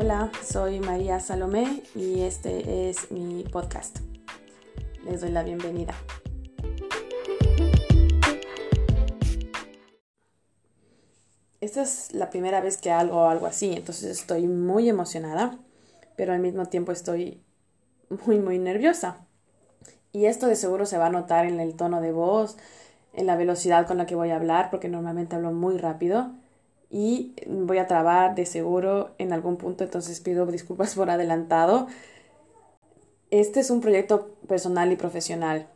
Hola, soy María Salomé y este es mi podcast. Les doy la bienvenida. Esta es la primera vez que hago algo así, entonces estoy muy emocionada, pero al mismo tiempo estoy muy, muy nerviosa. Y esto de seguro se va a notar en el tono de voz, en la velocidad con la que voy a hablar, porque normalmente hablo muy rápido y voy a trabar de seguro en algún punto, entonces pido disculpas por adelantado. Este es un proyecto personal y profesional,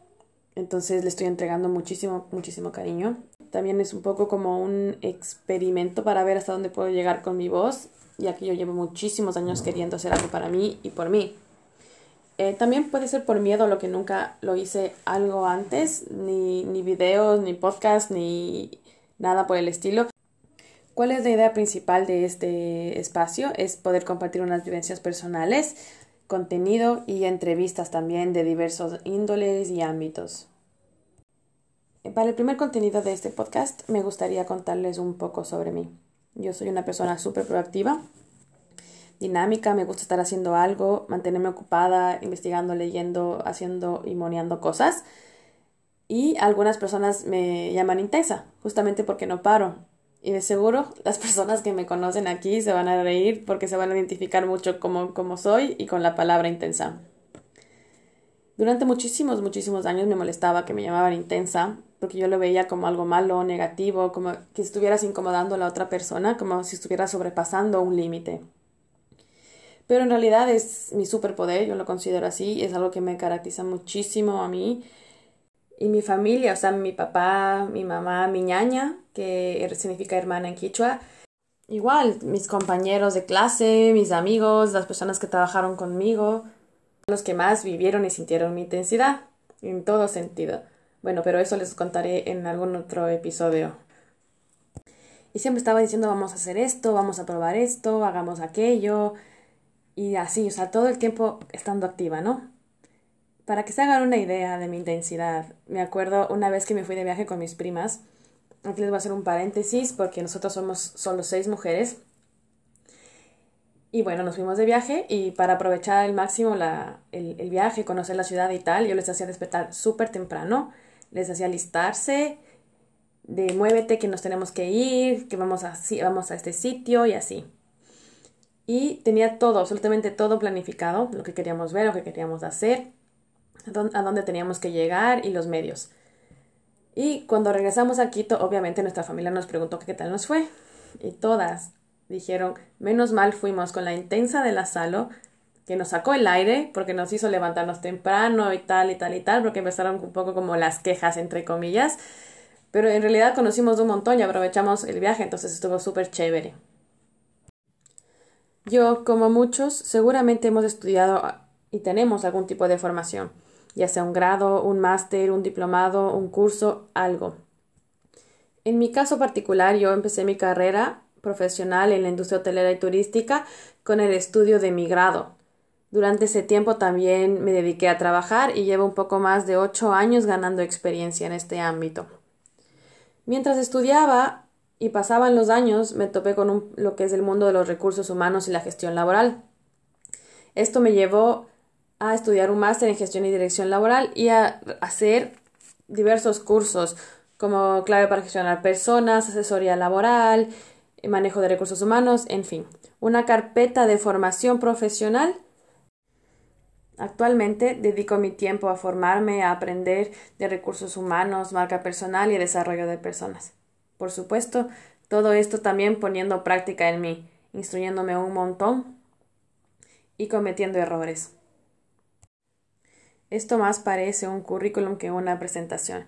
entonces le estoy entregando muchísimo, muchísimo cariño. También es un poco como un experimento para ver hasta dónde puedo llegar con mi voz, ya que yo llevo muchísimos años queriendo hacer algo para mí y por mí. Eh, también puede ser por miedo lo que nunca lo hice algo antes, ni, ni videos, ni podcast, ni nada por el estilo. ¿Cuál es la idea principal de este espacio? Es poder compartir unas vivencias personales, contenido y entrevistas también de diversos índoles y ámbitos. Para el primer contenido de este podcast me gustaría contarles un poco sobre mí. Yo soy una persona súper proactiva, dinámica, me gusta estar haciendo algo, mantenerme ocupada, investigando, leyendo, haciendo y moneando cosas. Y algunas personas me llaman intensa, justamente porque no paro, y de seguro las personas que me conocen aquí se van a reír porque se van a identificar mucho como, como soy y con la palabra intensa. Durante muchísimos, muchísimos años me molestaba que me llamaban intensa porque yo lo veía como algo malo, negativo, como que estuvieras incomodando a la otra persona, como si estuvieras sobrepasando un límite. Pero en realidad es mi superpoder, yo lo considero así, es algo que me caracteriza muchísimo a mí y mi familia, o sea, mi papá, mi mamá, mi ñaña, que significa hermana en quichua. Igual, mis compañeros de clase, mis amigos, las personas que trabajaron conmigo, los que más vivieron y sintieron mi intensidad, en todo sentido. Bueno, pero eso les contaré en algún otro episodio. Y siempre estaba diciendo, vamos a hacer esto, vamos a probar esto, hagamos aquello. Y así, o sea, todo el tiempo estando activa, ¿no? Para que se hagan una idea de mi intensidad, me acuerdo una vez que me fui de viaje con mis primas. Aquí les voy a hacer un paréntesis porque nosotros somos solo seis mujeres. Y bueno, nos fuimos de viaje y para aprovechar al máximo la, el, el, viaje, conocer la ciudad y tal, yo les hacía despertar súper temprano, les hacía listarse de muévete que nos tenemos que ir, que vamos a, vamos a este sitio y así. Y tenía todo, absolutamente todo planificado, lo que queríamos ver, lo que queríamos hacer a dónde teníamos que llegar y los medios. Y cuando regresamos a Quito, obviamente nuestra familia nos preguntó qué tal nos fue. Y todas dijeron, menos mal fuimos con la intensa de la Salo, que nos sacó el aire porque nos hizo levantarnos temprano y tal y tal y tal, porque empezaron un poco como las quejas, entre comillas. Pero en realidad conocimos un montón y aprovechamos el viaje, entonces estuvo súper chévere. Yo, como muchos, seguramente hemos estudiado y tenemos algún tipo de formación ya sea un grado, un máster, un diplomado, un curso, algo. En mi caso particular, yo empecé mi carrera profesional en la industria hotelera y turística con el estudio de mi grado. Durante ese tiempo también me dediqué a trabajar y llevo un poco más de ocho años ganando experiencia en este ámbito. Mientras estudiaba y pasaban los años, me topé con lo que es el mundo de los recursos humanos y la gestión laboral. Esto me llevó a estudiar un máster en gestión y dirección laboral y a hacer diversos cursos como clave para gestionar personas, asesoría laboral, manejo de recursos humanos, en fin, una carpeta de formación profesional. Actualmente dedico mi tiempo a formarme, a aprender de recursos humanos, marca personal y desarrollo de personas. Por supuesto, todo esto también poniendo práctica en mí, instruyéndome un montón y cometiendo errores. Esto más parece un currículum que una presentación,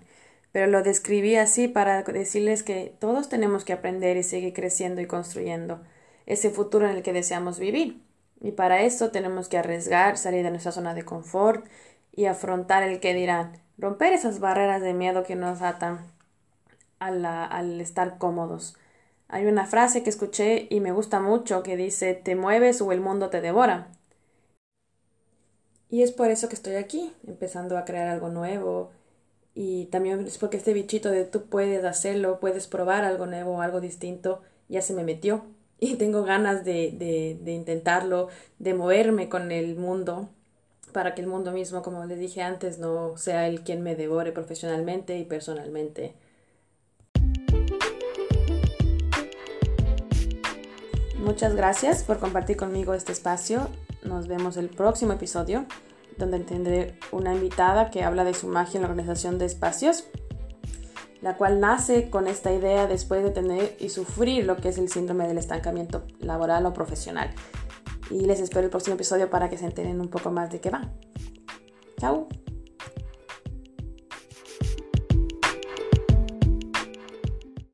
pero lo describí así para decirles que todos tenemos que aprender y seguir creciendo y construyendo ese futuro en el que deseamos vivir. Y para eso tenemos que arriesgar, salir de nuestra zona de confort y afrontar el que dirán, romper esas barreras de miedo que nos atan al estar cómodos. Hay una frase que escuché y me gusta mucho que dice te mueves o el mundo te devora. Y es por eso que estoy aquí, empezando a crear algo nuevo. Y también es porque este bichito de tú puedes hacerlo, puedes probar algo nuevo, algo distinto, ya se me metió. y tengo ganas de, de intentarlo, de moverme con el mundo para que el mundo mismo, como les dije antes, no sea el quien me devore profesionalmente y personalmente. Muchas gracias por compartir conmigo este espacio. Nos vemos el próximo episodio, donde tendré una invitada que habla de su magia en la organización de espacios, la cual nace con esta idea después de tener y sufrir lo que es el síndrome del estancamiento laboral o profesional. Y les espero el próximo episodio para que se enteren un poco más de qué va. Chao.